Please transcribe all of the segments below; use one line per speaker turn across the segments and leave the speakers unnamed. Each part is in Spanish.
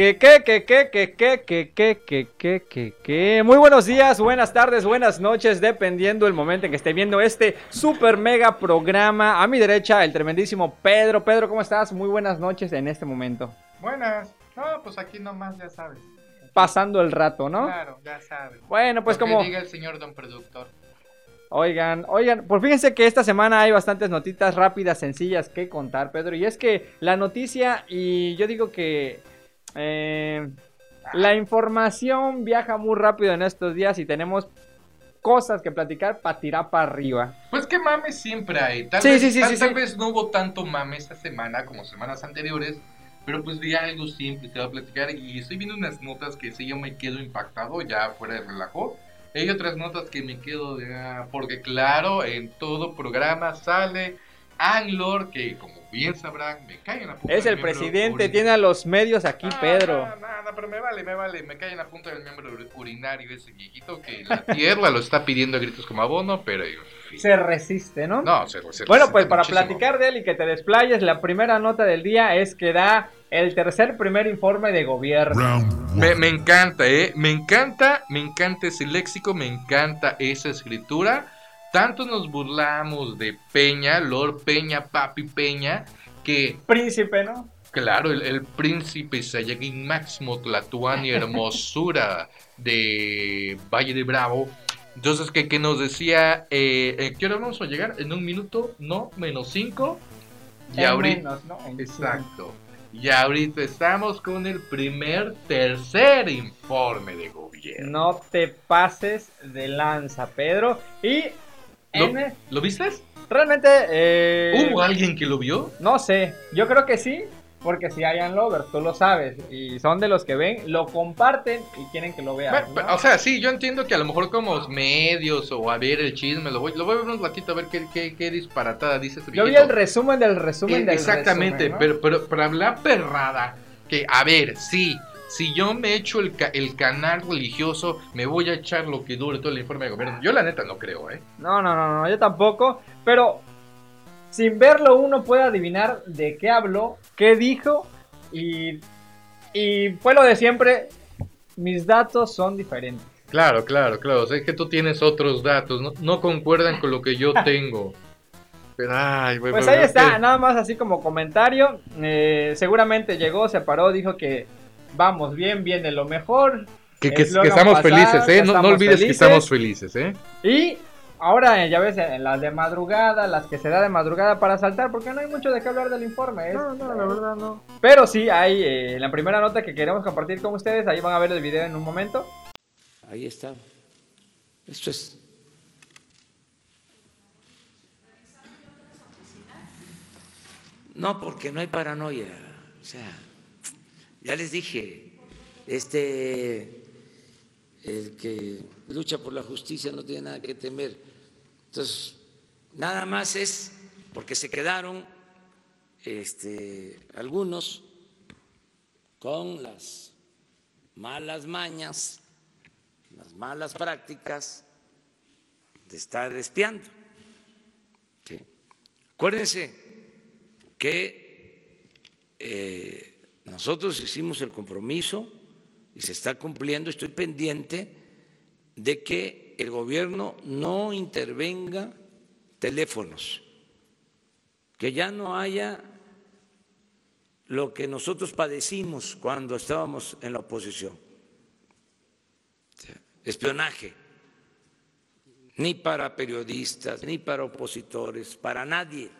Que, que, que, que, que, que, que, que, que, que, que, que. Muy buenos días, buenas tardes, buenas noches, dependiendo el momento en que esté viendo este super mega programa. A mi derecha, el tremendísimo Pedro. Pedro, ¿cómo estás? Muy buenas noches en este momento.
Buenas. No, pues aquí nomás ya sabes.
Pasando el rato, ¿no?
Claro, ya sabes.
Bueno, pues
Lo que
como...
diga el señor don productor.
Oigan, oigan, pues fíjense que esta semana hay bastantes notitas rápidas, sencillas que contar, Pedro. Y es que la noticia, y yo digo que eh, la información viaja muy rápido en estos días y tenemos cosas que platicar para tirar para arriba.
Pues que mames siempre hay. Tal,
Sí,
vez,
sí, sí,
tal, tal vez no hubo tanto mame esta semana como semanas anteriores. Pero pues vi algo simple, te voy a platicar. Y estoy viendo unas notas que sí yo me quedo impactado, ya fuera de relajo. Hay otras notas que me quedo de... ah, porque claro, en todo programa sale Anglor, que como bien sabrán, me cae en la punta
Es
del
el
miembro
presidente,
urinario.
tiene a los medios aquí,
Ah,
Pedro.
No, no, no, pero me vale, me vale. Me cae en la punta del miembro ur- urinario ese viejito que la tierra lo está pidiendo a gritos como abono, pero... en fin.
Se resiste, ¿no?
No, se, se
Bueno,
resiste
pues para
muchísimo.
platicar de él y que te desplayes, la primera nota del día es que da el tercer primer informe de gobierno.
Round
Me,
one.
me encanta, ¿eh? Me encanta, me encanta ese léxico, me encanta esa escritura. Tanto nos burlamos de Peña, Lord Peña, Papi Peña, que,
Príncipe, ¿no?
claro, el, el príncipe Saiyajin Máximo Tlatuani Hermosura de Valle de Bravo. Entonces, que, que nos decía, eh, eh, ¿qué hora vamos a llegar? En un minuto, no, menos cinco. Y
En
ahorita...
menos, ¿no? En-
Exacto. Y ahorita estamos con el primer, tercer informe de gobierno.
No te pases de lanza, Pedro. Y
¿Lo, ¿lo viste?
realmente eh,
¿Hubo alguien que lo vio?
no sé, yo creo que sí, porque si hayan lovers, tú lo sabes, y son de los que ven, lo comparten y quieren que lo vean.
Bueno,
¿no?
pero, O sea, sí, yo entiendo que a lo mejor como medios o a ver el chisme, lo voy, lo voy a ver un ratito a ver qué, qué, qué disparatada dice este
yo vi el resumen del resumen
Eh,
del
Exactamente,
resumen, ¿no?
pero, pero, pero hablar perrada, que a ver, sí, si yo me echo el, ca- el canal religioso, me voy a echar lo que dure todo el informe de gobierno. Yo la neta no creo, ¿eh?
No, no, no, no, yo tampoco. Pero sin verlo uno puede adivinar de qué habló, qué dijo y, y fue lo de siempre. Mis datos son diferentes.
Claro, claro, claro. O sea, es que tú tienes otros datos, no, no concuerdan con lo que yo tengo. Pero, ay,
Pues ahí
es
está, nada más así como comentario. eh, seguramente llegó, se paró, dijo que vamos bien, de lo mejor.
Que, que-
eslogan
que estamos felices, ¿eh? No, no olvides que estamos felices, ¿eh?
Y ahora, eh, ya ves, en las de madrugada, las que se da de madrugada para saltar, porque no hay mucho de qué hablar del informe. es-
verdad no.
Pero sí, hay eh, la primera nota que queremos compartir con ustedes. Ahí van a ver el video en un momento.
Ahí está. Esto es. No, porque no hay paranoia. O sea, ya les dije, este, el que lucha por la justicia no tiene nada que temer. Entonces, nada más es porque se quedaron este, algunos con las malas mañas las malas prácticas de estar espiando. ¿sí? Acuérdense que eh, nosotros hicimos el compromiso y se está cumpliendo, estoy pendiente de que el gobierno no intervenga teléfonos, que ya no haya lo que nosotros padecimos cuando estábamos en la oposición. Espionaje, ni para periodistas, ni para opositores, para nadie.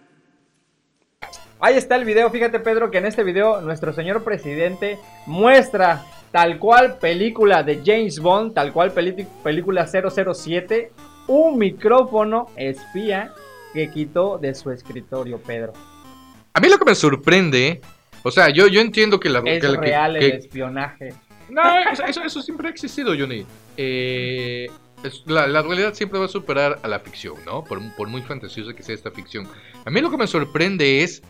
Ahí está el video. Fíjate, Pedro, que en este video nuestro señor presidente muestra tal cual película de James Bond, tal cual película 007, un micrófono espía que quitó de su escritorio, Pedro.
A mí lo que me sorprende, o sea, yo, yo entiendo que la...
Es
que
real el
que-
espionaje.
No, eso, eso, eso siempre ha existido, Johnny. Eh, es- la, la realidad siempre va a superar a la ficción, ¿no? Por, por muy fantasiosa que sea esta ficción. A mí lo que me sorprende es,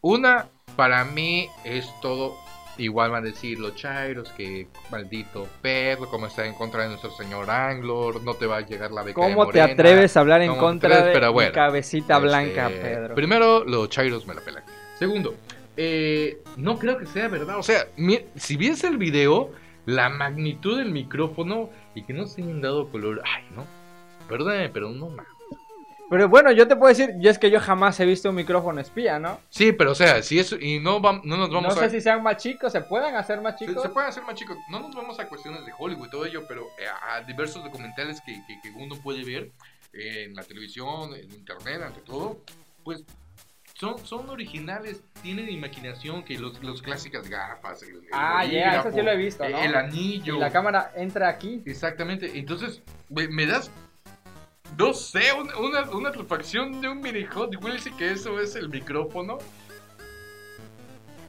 una, para mí es todo igual van a decir los chairos que maldito perro, como está en contra de nuestro señor Anglor, no te va a llegar la beca de
¿Cómo te
Morena.
atreves a hablar en
¿Cómo te
contra
atreves?
de
Pero
mi
bueno,
cabecita
Este,
blanca, Pedro?
Primero, los chairos me la pelan. Segundo, eh, no creo que sea verdad. O sea, mi- si ves el video, la magnitud del micrófono y que no se hayan dado color. Ay, no. Perdón, pero no más.
Pero bueno, yo te puedo decir, y es que yo jamás he visto un micrófono espía, ¿no?
Sí, pero o sea, si eso. Y no, vam- no nos
No
vamos
sé
a.
si sean más chicos, se pueden hacer más chicos.
se pueden hacer más chicos. No nos vamos a cuestiones de Hollywood y todo ello, pero eh, a diversos documentales que, que- que uno puede ver eh, en la televisión, en internet, ante todo, pues son, son originales, tienen imaginación que los, los clásicas gafas. El, el
Ah, ya, eso sí lo he visto, ¿no?
El anillo.
Y la cámara entra aquí.
Exactamente. Entonces, me, me das. No sé, una, una, una refacción de un mini Hot Wheels y que eso es el micrófono.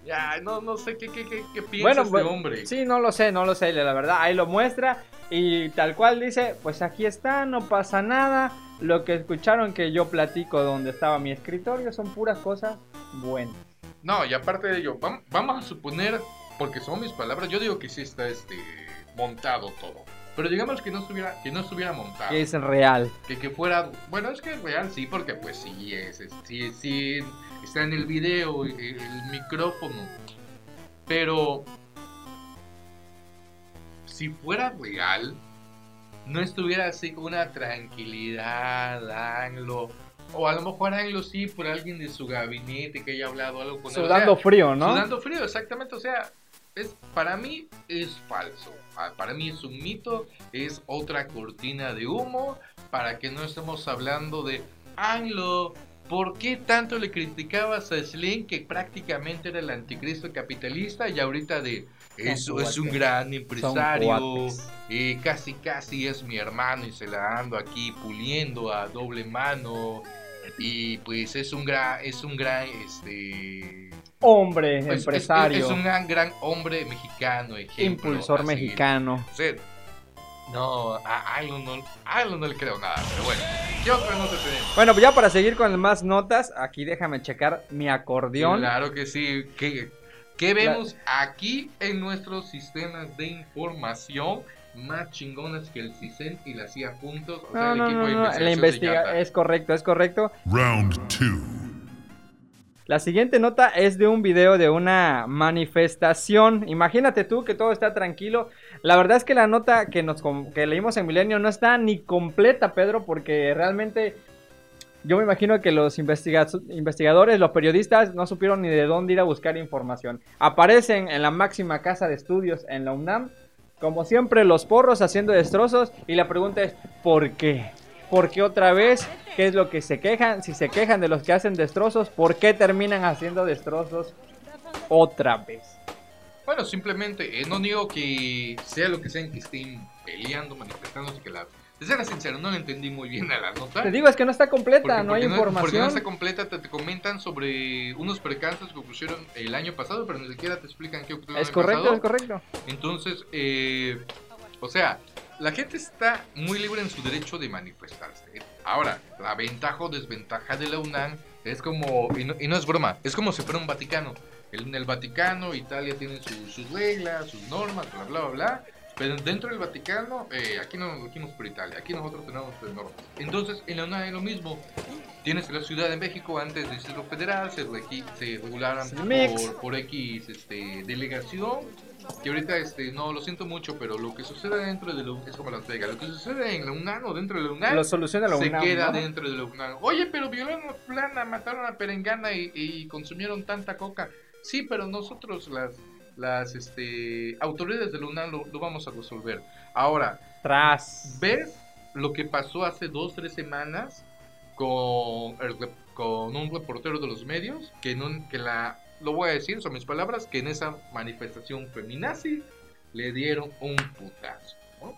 Ya, no, no sé qué, qué, qué, qué piensa
Bueno,
este
bueno,
hombre.
Sí, no lo sé, no lo sé, la verdad. Ahí lo muestra y tal cual dice, pues aquí está, no pasa nada. Lo que escucharon que yo platico donde estaba mi escritorio son puras cosas buenas.
No, y aparte de ello, vam- vamos a suponer, porque son mis palabras, yo digo que sí está este montado todo. Pero digamos que no estuviera, que no estuviera montado.
Que es real.
Que, que fuera, bueno, es que es real, sí, porque pues sí, es, es- sí, sí, está en el video, el, el micrófono. Pero, si fuera real, no estuviera así con una tranquilidad, Anglo. O a lo mejor Anglo sí, por alguien de su gabinete que haya hablado algo con él. O sea,
Sudando frío, ¿no?
Sudando frío, exactamente. O sea, es, para mí es falso. Ah, Para mí es un mito. Es otra cortina de humo. Para que no estemos hablando de Anglo. ¿Por qué tanto le criticabas a Slim que prácticamente era el anticristo capitalista y ahorita de eso es un gran empresario y casi casi es mi hermano y se la ando aquí puliendo a doble mano y pues es un gran es un gran este
Hombre,
pues, es-
empresario,
Es, es un gran, gran hombre mexicano, ejemplo,
impulsor mexicano.
O sea, no, a Ailo no, a no le creo nada, pero bueno. ¿Qué otra nota tenemos?
Bueno, pues ya para seguir con más notas, aquí déjame checar mi acordeón.
Claro que sí. ¿Qué, qué vemos aquí en nuestros sistemas de información? Más chingonas que el CISEN y la CIA juntos. O sea,
No,
el
no,
equipo
no,
de
no, la
investigación de
investiga
Yanda.
es correcto, es correcto.
Round two.
La siguiente nota es de un video de una manifestación. Imagínate tú que todo está tranquilo. La verdad es que la nota que nos que leímos en Milenio no está ni completa, Pedro, porque realmente yo me imagino que los investiga- investigadores, los periodistas no supieron ni de dónde ir a buscar información. Aparecen en la máxima casa de estudios en la UNAM, como siempre los porros haciendo destrozos y la pregunta es ¿por qué? ¿Por qué otra vez? ¿Qué es lo que se quejan? Si se quejan de los que hacen destrozos, ¿por qué terminan haciendo destrozos otra vez?
Bueno, simplemente, eh, no digo que sea lo que sean que estén peleando, manifestándose, que la... De ser sincero, no le entendí muy bien a la nota.
Te digo, es que no está completa,
Porque-
no hay
porque Porque no
información.
está completa, te, te comentan sobre unos percances que ocurrieron el año pasado, pero ni siquiera te explican qué ocurrió el
Es
año
correcto,
pasado.
es correcto.
Entonces, eh, o sea, la gente está muy libre en su derecho de manifestarse. Ahora, la ventaja o desventaja de la UNAM es como, y no, y no es broma, es como si fuera un Vaticano. En el Vaticano, Italia tiene su- sus reglas, sus normas, bla, bla, bla, bla. Pero dentro del Vaticano, eh, aquí no nos regimos por Italia, aquí nosotros tenemos pues, normas. Entonces, en la UNAM es lo mismo. Tienes la Ciudad de México antes del Distrito Federal, se, se
mix.
por, por X este, delegación. Que ahorita, este, no, lo siento mucho, pero lo que sucede dentro de la UNAM es como Las Vegas. Lo que sucede en la UNAM o dentro de la UNAM
Lo soluciona la
se
UNAM,
queda
¿no?
dentro de la UNAM. Oye, pero violaron a plana, mataron a Perengana y, y consumieron tanta coca. Sí, pero nosotros, las, las este, autoridades de la UNAM, lo, lo vamos a resolver. Ahora,
Tras.
¿ves lo que pasó hace dos, tres semanas con, el con un reportero de los medios? Que, en un- que la, lo voy a decir, son mis palabras, que en esa manifestación feminazi le dieron un putazo. ¿no?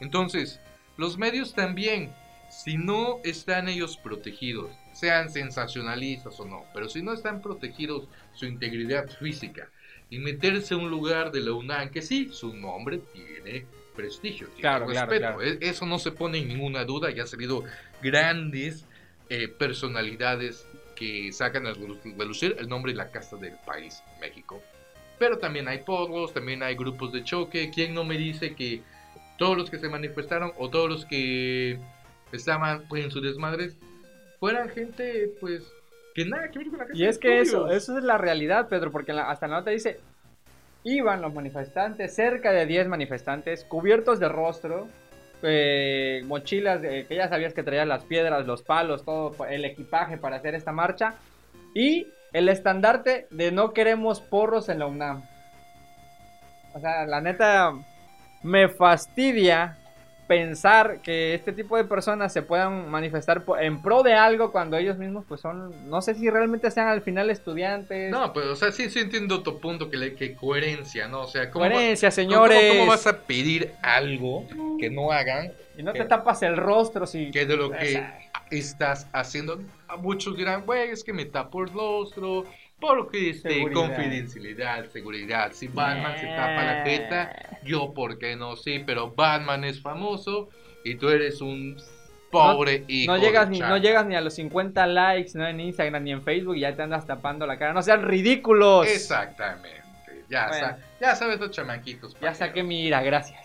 Entonces, los medios también, si no están ellos protegidos, sean sensacionalistas o no, pero si no están protegidos su integridad física y meterse a un lugar de la UNAM, que sí, su nombre tiene prestigio, tiene
Claro,
respeto,
claro.
e- eso no se pone en ninguna duda, ya han salido grandes eh, personalidades que sacan a relucir el nombre y la casa del país, México. Pero también hay porros, también hay grupos de choque. ¿Quién no me dice que todos los que se manifestaron o todos los que estaban pues, en sus desmadres fueran gente pues que nada que ver con la casa
Y es que eso,
estudios.
eso es la realidad, Pedro, porque en la- hasta la nota dice, iban los manifestantes, cerca de 10 manifestantes, cubiertos de rostro, eh, mochilas de- que ya sabías que traían las piedras, los palos, todo el equipaje para hacer esta marcha, y el estandarte de no queremos porros en la UNAM. O sea, la neta, me fastidia pensar que este tipo de personas se puedan manifestar en pro de algo cuando ellos mismos pues son, no sé si realmente sean al final estudiantes.
No, pues, o sea, sí, sí entiendo tu punto, que, le- que coherencia, ¿no? O sea, ¿cómo,
Coherencia,
cómo-
señores.
¿cómo, vas a pedir algo que no hagan
Y no te
que-
tapas el rostro si...
que de lo que
Esa-
estás haciendo? Muchos dirán, güey, es que me tapo el rostro, porque este,
Seguridad.
confidencialidad, seguridad. Si Batman se tapa la jeta, yo, ¿por qué no? Sí, pero Batman es famoso y tú eres un pobre hijo.
No llegas,
de
ni, no llegas ni a los 50 likes, no en Instagram ni en Facebook y ya te andas tapando la cara. No sean ridículos.
Exactamente. Ya,
Bueno.
sa- ya sabes los chamaquitos.
Ya saqué mi ira, gracias.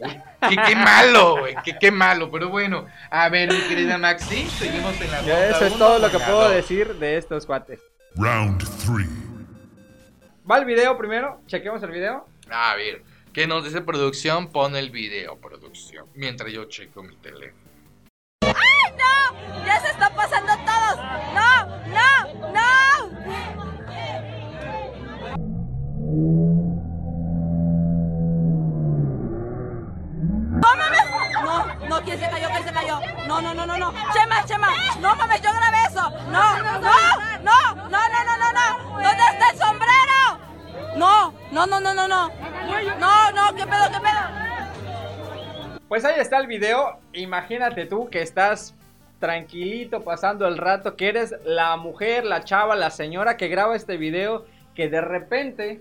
Uy, qué, qué malo, güey, qué, qué malo, pero bueno. A ver, mi querida Maxi, seguimos en la
eso es todo lo que puedo decir de estos cuates.
Round three.
Va el video primero, chequemos el video.
A ver, ¿qué nos dice producción? Pon el video, producción, mientras yo checo mi teléfono.
¡Ya se está pasando todos! ¡No! ¡No! ¡No! ¡No No, ¿quién se cayó? ¿Quién se cayó? No, no, no, no, no. Chema, Chema. No mames, yo grabé eso. No, no, no, no, no, no, no, no. ¿Dónde está el sombrero? No, no, no, no, no, no. No, no, qué pedo, qué pedo.
Pues ahí está el video. Imagínate tú que estás tranquilito pasando el rato, que eres la mujer, la chava, la señora que graba este video, que de repente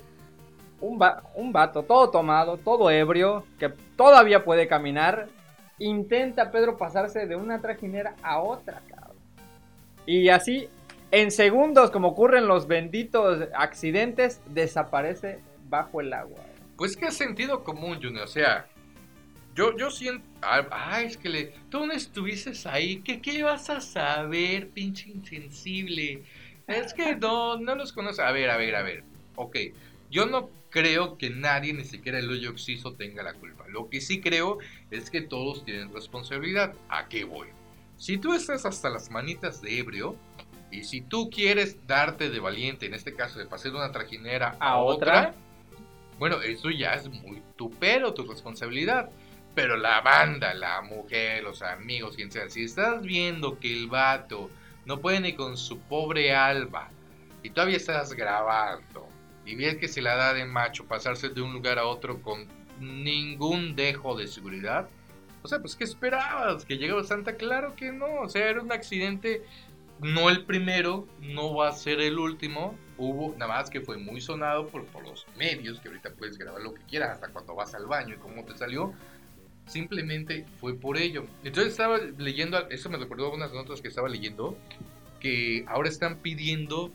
un, un vato todo tomado, todo ebrio, que todavía puede caminar, intenta Pedro pasarse de una trajinera a otra, cabrón. Y así, en segundos, como ocurren los benditos accidentes, desaparece bajo el agua.
Pues que sentido común, Junior, o sea, yo, yo siento, ah, ah, es que le, tú no estuvieses ahí, ¿qué, ¿qué vas a saber, pinche insensible? Es que no, no los conoces, a ver, a ver, a ver, ok, yo no creo que nadie, ni siquiera el hoyo oxiso, tenga la culpa, lo que sí creo es que todos tienen responsabilidad, ¿a qué voy? Si tú estás hasta las manitas de ebrio, y si tú quieres darte de valiente, en este caso de pasar de una trajinera a,
¿A
otra,
otra?
bueno, eso ya es muy tu pero, tu responsabilidad. Pero la banda, la mujer, los amigos, quien sea, si estás viendo que el vato no puede ni con su pobre alba y todavía estás grabando y ves que se la da de macho pasarse de un lugar a otro con ningún dejo de seguridad, o sea, pues ¿qué esperabas? ¿Que llegaba Santa? Claro que no, o sea, era un accidente, no el primero, no va a ser el último, hubo, nada más que fue muy sonado por, por los medios, que ahorita puedes grabar lo que quieras, hasta cuando vas al baño y cómo te salió, simplemente fue por ello. Entonces estaba leyendo, eso me recordó unas notas que estaba leyendo, que ahora están pidiendo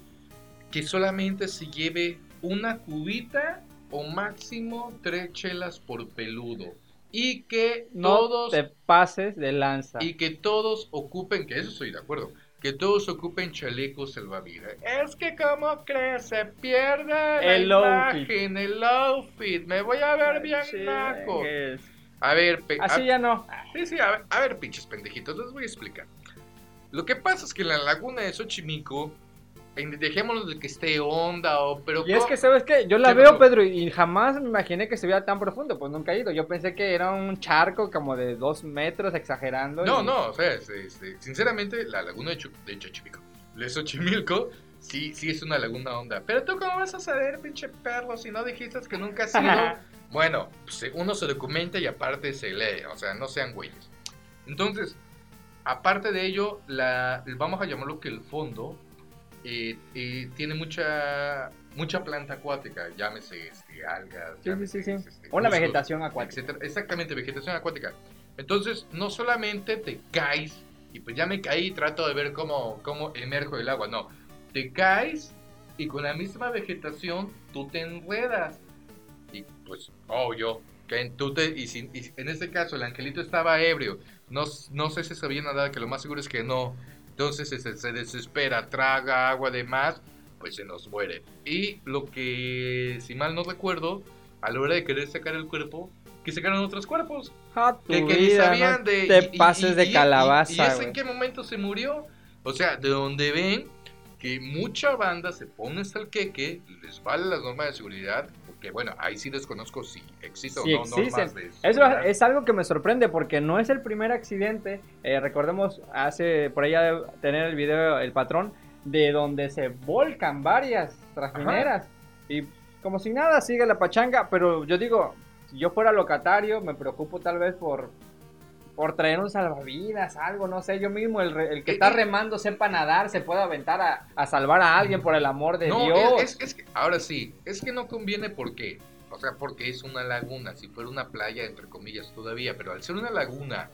que solamente se lleve una cubita o máximo tres chelas por peludo. Y que
No
todos
te pases de lanza.
y que todos ocupen, que eso estoy de acuerdo, que todos ocupen chalecos salvavidas. Es que como crees, se pierde
El
la
outfit.
imagen, el outfit, me voy a ver bien naco.
Chingues.
A ver,
Así
a-
ya no.
sí, sí, a ver, a ver, pinches pendejitos, les voy a explicar. Lo que pasa es que en la laguna de Xochimilco, dejémoslo de que esté onda o... Pero
Y es que, ¿sabes qué? Yo la
¿Qué
veo,
pasó?
Pedro, y jamás me imaginé que se viera tan profundo. Pues nunca he ido. Yo pensé que era un charco como de dos metros, exagerando.
No,
y-
no, o sea, este, este, sinceramente, la laguna de, Cho- de Xochimilco, de Xochimilco, sí, sí es una laguna honda. Pero tú, ¿cómo vas a saber, pinche perro, si no dijiste que nunca has ido? bueno, pues, uno se documenta y aparte se lee, o sea, no sean güeyes. Entonces, aparte de ello, la, vamos a llamarlo que el fondo eh, eh, tiene mucha mucha planta acuática, llámese este, algas,
Sí,
llámese,
sí, sí.
este,
Una vegetación acuática.
etcétera. Exactamente, vegetación acuática. Entonces, no solamente te caes y pues ya me caí y trato de ver cómo, cómo emerjo del agua, no. Te caes y con la misma vegetación tú te enredas. Y pues, oh, yo, que tú te, y, si- y en este caso el angelito estaba ebrio, no, no sé si sabía nadar, que lo más seguro es que no. Entonces se, se desespera, traga agua de más, pues se nos muere. Y lo que, si mal no recuerdo, a la hora de querer sacar el cuerpo, que sacaron otros cuerpos.
Tu
Que, que
vida,
sabían
no
de...
Te
y-
pases
y-
de
y-
calabaza,
¿Y, es en qué momento se murió? O sea, de donde ven que mucha banda se pone hasta el queque, les vale las normas de seguridad, porque bueno, ahí sí desconozco si existe
Sí
o no normas
existen.
de
Eso es algo que me sorprende porque no es el primer accidente. eh, recordemos, hace por allá de tener el video, el patrón, de donde se volcan varias trajineras. Y como si nada, sigue la pachanga. Pero yo digo, si yo fuera locatario, me preocupo tal vez por, por traer un salvavidas, algo, no sé. Yo mismo, el, re- el que
Eh,
está
eh.
remando, sepa nadar, se pueda aventar a, a salvar a alguien por el amor de
No,
Dios.
es, es- es que, ahora sí, es que no conviene porque, o sea, porque es una laguna, si fuera una playa, entre comillas, todavía, pero al ser una laguna,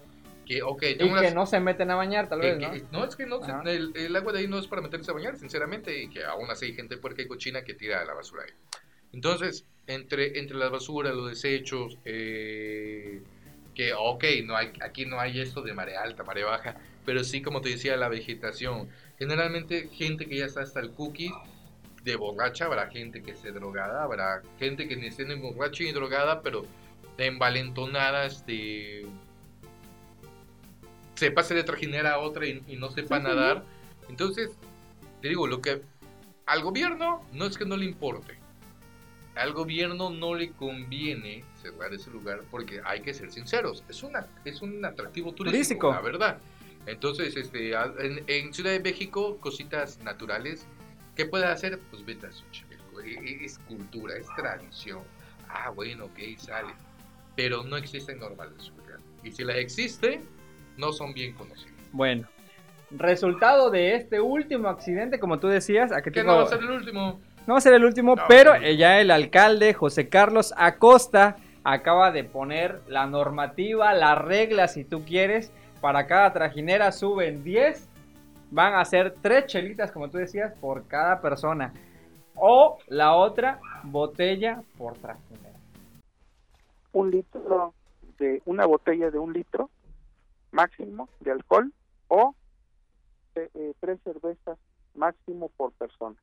que, ok,
y que no se meten a bañar, tal vez, ¿no?
que- no, es que no, el, el agua de ahí no es para meterse a bañar, sinceramente, y que aún así hay gente puerca y cochina que tira la basura ahí. Entonces, entre, entre las basuras, los desechos, eh, que, ok, no hay, aquí no hay esto de marea alta, marea baja, pero sí, como te decía, la vegetación. Generalmente, gente que ya está hasta el cookie, de borracha, habrá gente que esté drogada, habrá gente que ni esté ni borracha ni drogada, pero envalentonada, este se pase de trajinera a otra y, y no sepa
Sí, sí,
nadar. Entonces, te digo, lo que al gobierno no es que no le importe. Al gobierno no le conviene cerrar ese lugar porque hay que ser sinceros, es una es un atractivo turístico,
Turístico.
la verdad. Entonces, este en, en Ciudad de México, cositas naturales, ¿qué puede hacer? Pues vete a Xochimilco, e- e- es cultura, es tradición. Ah, bueno, ok, sale. Pero no existen normas de seguridad. Y si las existe, no son bien conocidas.
Bueno, resultado de este último accidente, como tú decías, ¿a qué
Que
tipo-
no va a ser el último.
no va a ser el último,
No,
pero ya el alcalde José Carlos Acosta acaba de poner la normativa, la regla, si tú quieres, para cada trajinera suben 10, van a ser 3 chelitas, como tú decías, por cada persona. O la otra, botella por trajinera.
un litro de una botella de un litro máximo de alcohol o eh, eh, tres cervezas máximo por persona,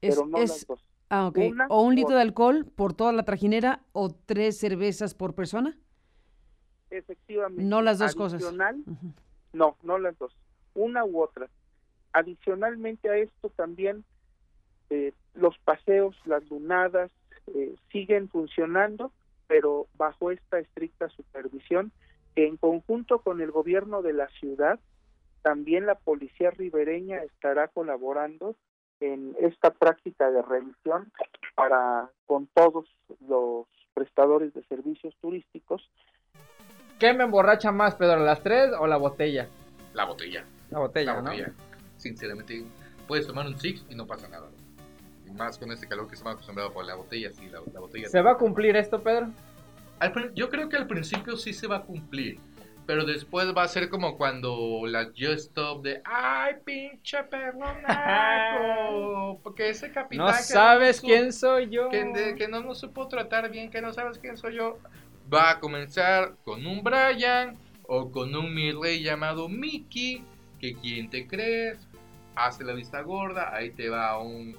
Es,
pero no
es-
las dos.
Ah, ok.
una
O un litro
por-
de alcohol por toda la trajinera o tres cervezas por persona.
Efectivamente.
No las dos cosas.
Adicional,
Ujú.
No, no las dos, una u otra. Adicionalmente a esto también eh, los paseos, las lunadas eh, siguen funcionando, pero bajo esta estricta supervisión, que en conjunto con el gobierno de la ciudad, también la policía ribereña estará colaborando en esta práctica de revisión para con todos los prestadores de servicios turísticos
¿Qué me emborracha más, Pedro, las 3 o la botella?
La botella.
La botella,
la
¿no?
botella. Sinceramente, puedes tomar un six y no pasa nada. Y más con este calor que estamos acostumbrados por la botella, sí, la, la botella.
¿Se va a cumplir esto, Pedro?
Al yo creo que al principio sí se va a cumplir. Pero después va a ser como cuando la Just Stop de ¡Ay, pinche perro! Porque ese capitán.
No
que
sabes quién soy yo.
que, de- que no nos supo tratar bien, que no sabes quién soy yo. Va a comenzar con un Brian o con un mi rey llamado Mickey. Que quien te crees, hace la vista gorda, ahí te va un.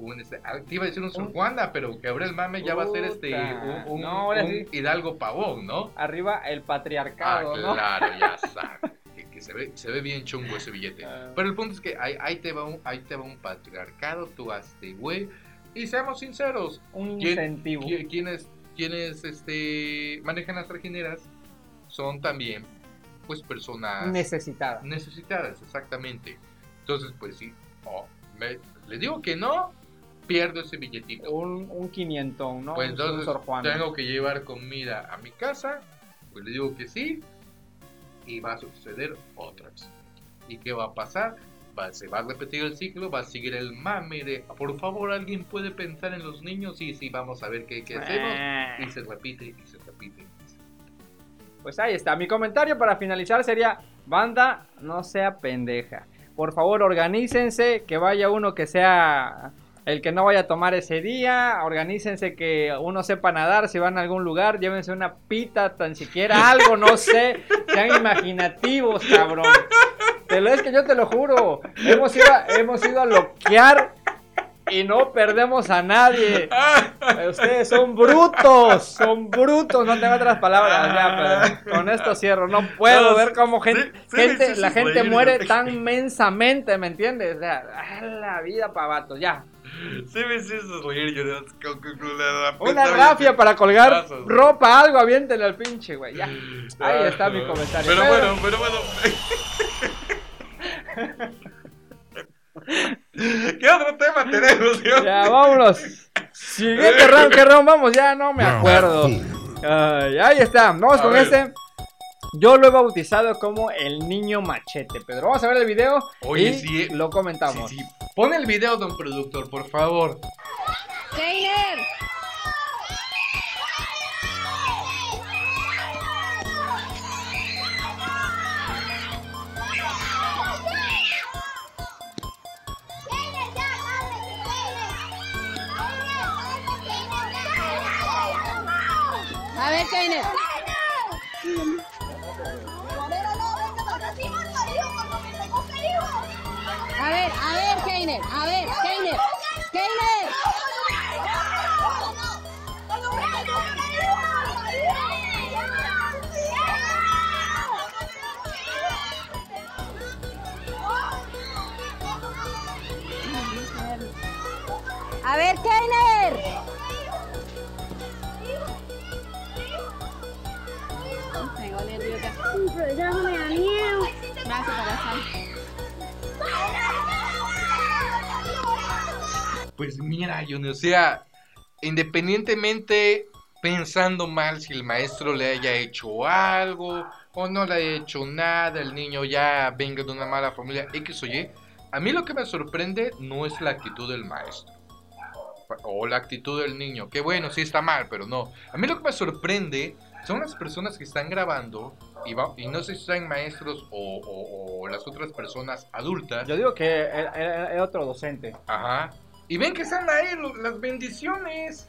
Un este, ah, te iba a decir un Sor Juana, pero que ahora el mame ya va a ser este un, un-
No, ahora
un
sí.
Hidalgo Pavón, ¿no?
Arriba el patriarcado,
ah,
¿no?
claro, ya sabes. Que, que se, ve, se ve bien chungo ese billete.
Ah.
Pero el punto es que ahí, ahí te va un, ahí te va un patriarcado, tú hazte güey. Y seamos sinceros,
Un
¿Quién-
incentivo.
qui- quienes, quienes este, manejan las trajineras son también pues personas
Necesitada.
necesitadas, exactamente. Entonces, pues sí, oh, me- le digo que no, pierdo ese billetito.
Un, un quinientón, ¿no?
Pues entonces tengo que llevar comida a mi casa, pues le digo que sí, y va a suceder otra vez. ¿Y qué va a pasar? Va- se va a repetir el ciclo, va a seguir el mame de, por favor, alguien puede pensar en los niños, y sí, vamos a ver qué, qué hacemos,
Ah.
y se repite, y se repite.
Pues ahí está. Mi comentario para finalizar sería: banda, no sea pendeja. Por favor, organícense. Que vaya uno que sea el que no vaya a tomar ese día. Organícense que uno sepa nadar. Si van a algún lugar, llévense una pita, tan siquiera algo, no sé. Sean imaginativos, cabrón. Te lo es que yo te lo juro. Hemos ido a, hemos ido a loquear y no perdemos a nadie. Ustedes son brutos, son brutos. No tengo otras palabras. Ya, Pedro. Con esto cierro. No puedo ver cómo gente, gente la gente muere tan mensamente, ¿me entiendes? O sea, la vida pavatos, ya.
Sí me hiciste reír, yo
Una rafia para colgar ropa, algo, aviéntenle al pinche, güey. Ya. Ahí
Ah,
está mi comentario.
Pero bueno, pero bueno. ¿Qué otro tema tenemos? Dios?
Ya, vámonos. Siguiente round, ¿qué round vamos? Ya no me acuerdo. Ay, ahí está, vamos
A
con
ver.
este. Yo lo he bautizado como el niño machete, Pedro. Vamos a ver el video
Oye,
y
sí,
lo comentamos.
sí. Pon el video, don productor, por favor.
Keiner. A ver, Keiner. Keiner. A ver, Keiner. Keiner. A ver, Keiner. Tengo nervios ya.
Pero ya no me da miedo.
Vas
Pues mira, Johnny, o sea, independientemente pensando mal si el maestro le haya hecho algo o no le haya hecho nada, el niño ya venga de una mala familia, X o Y, a mí lo que me sorprende no es la actitud del maestro o la actitud del niño, que bueno, sí está mal, pero no. A mí lo que me sorprende son las personas que están grabando y, va- y no sé si sean maestros o, o- o las otras personas adultas.
Yo digo que era otro docente.
Ajá. Y ven que están ahí las bendiciones.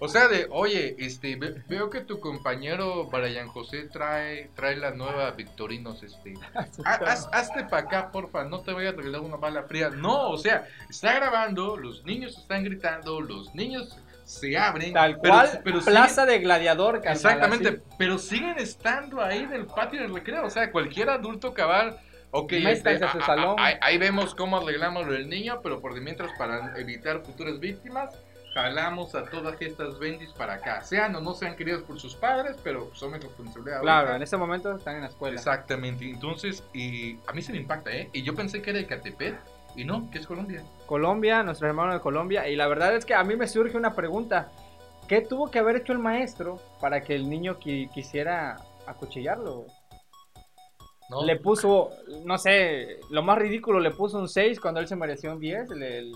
O sea, de, oye, este, ve- veo que tu compañero Brian José trae, trae la nueva Victorinos, este. ha- haz- hazte para acá, porfa, no te voy a regalar una bala fría. No, o sea, está grabando, los niños están gritando, los niños se abren.
Tal
pero-
cual,
pero
plaza
siguen-
de gladiador, carnal,
Exactamente,
así.
pero siguen estando ahí del patio del recreo. O sea, cualquier adulto cabal. Ok,
Métanse
este,
a
a- a-
salón.
ahí- ahí vemos cómo arreglamos lo del niño, pero por de mientras, para evitar futuras víctimas, jalamos a todas estas bendis para acá. Sean o no sean queridos por sus padres, pero son mi responsabilidad.
Claro,
ahorita.
en ese momento están en la escuela.
Exactamente, entonces, y a mí se me impacta, ¿eh? Y yo pensé que era de Catepec, y no, que es Colombia.
Colombia, nuestro hermano de Colombia. Y la verdad es que a mí me surge una pregunta. ¿Qué tuvo que haber hecho el maestro para que el niño qui- quisiera acuchillarlo?
¿No?
Le puso, no sé, lo más ridículo, le puso un 6 cuando él se mereció un 10. le-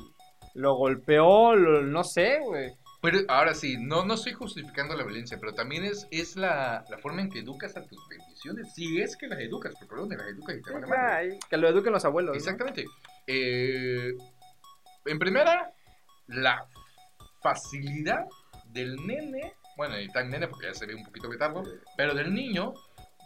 lo golpeó, lo- no sé, güey.
Pero ahora sí, no, no estoy justificando la violencia, pero también es, es la, la forma en que educas a tus bendiciones. Si es que las educas, porque perdón, las educas y te van a.
Ay, que lo eduquen los abuelos. ¿no?
Exactamente. Eh, en primera, la facilidad del nene, bueno, y tan nene porque ya se ve un poquito betardo, pero del niño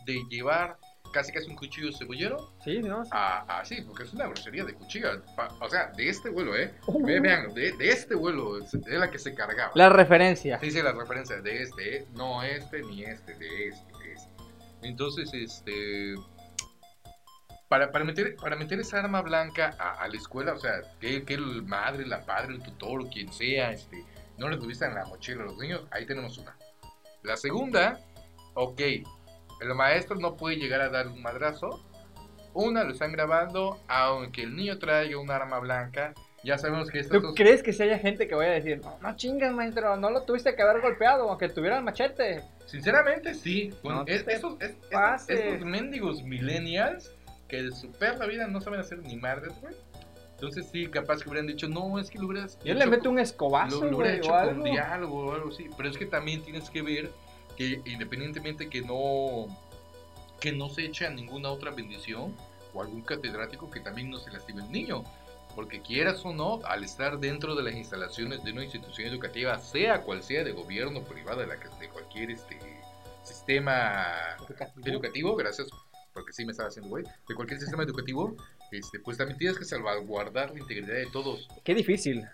de llevar casi casi un cuchillo cebollero
Sí, ¿no?
a, a- sí, porque es una grosería de cuchillo. O sea, de este vuelo, ¿eh?
Uh.
Ve- Vean, de, de este vuelo es de la que se cargaba.
La referencia.
Sí, sí, la referencia de este, ¿eh? no este ni este, de este, de este. Entonces, este. Para, para, meter, para meter esa arma blanca a, a la escuela, o sea, que, que el madre, la padre, el tutor quien sea, este, no le tuviste en la mochila a los niños, ahí tenemos una. La segunda, ok, el maestro no puede llegar a dar un madrazo. Una, lo están grabando, aunque el niño traiga un arma blanca, ya sabemos que estas
¿Tú
dos-
crees que si haya gente que vaya a decir, no, no chingas, maestro, no lo tuviste que haber golpeado, aunque tuviera el machete?
Sinceramente, sí. Con
No
es- esos, es- estos- mendigos millennials que de su perra vida no saben hacer ni madres, güey. Entonces, sí, capaz que hubieran dicho, no, es que lo hubieras.
Yo le meto un escobazo,
lo, lo hubiera hecho
o
con
algo.
diálogo o algo así. Pero es que también tienes que ver que independientemente que no que no se eche a ninguna otra bendición o algún catedrático que también no se lastime el niño. Porque quieras o no, al estar dentro de las instalaciones de una institución educativa, sea cual sea de gobierno, privada, de, cualquier este, sistema
Educativo.
educativo, gracias, porque sí me estaba haciendo güey, de cualquier sistema educativo, este, pues también tienes que salvaguardar la integridad de todos.
Qué difícil.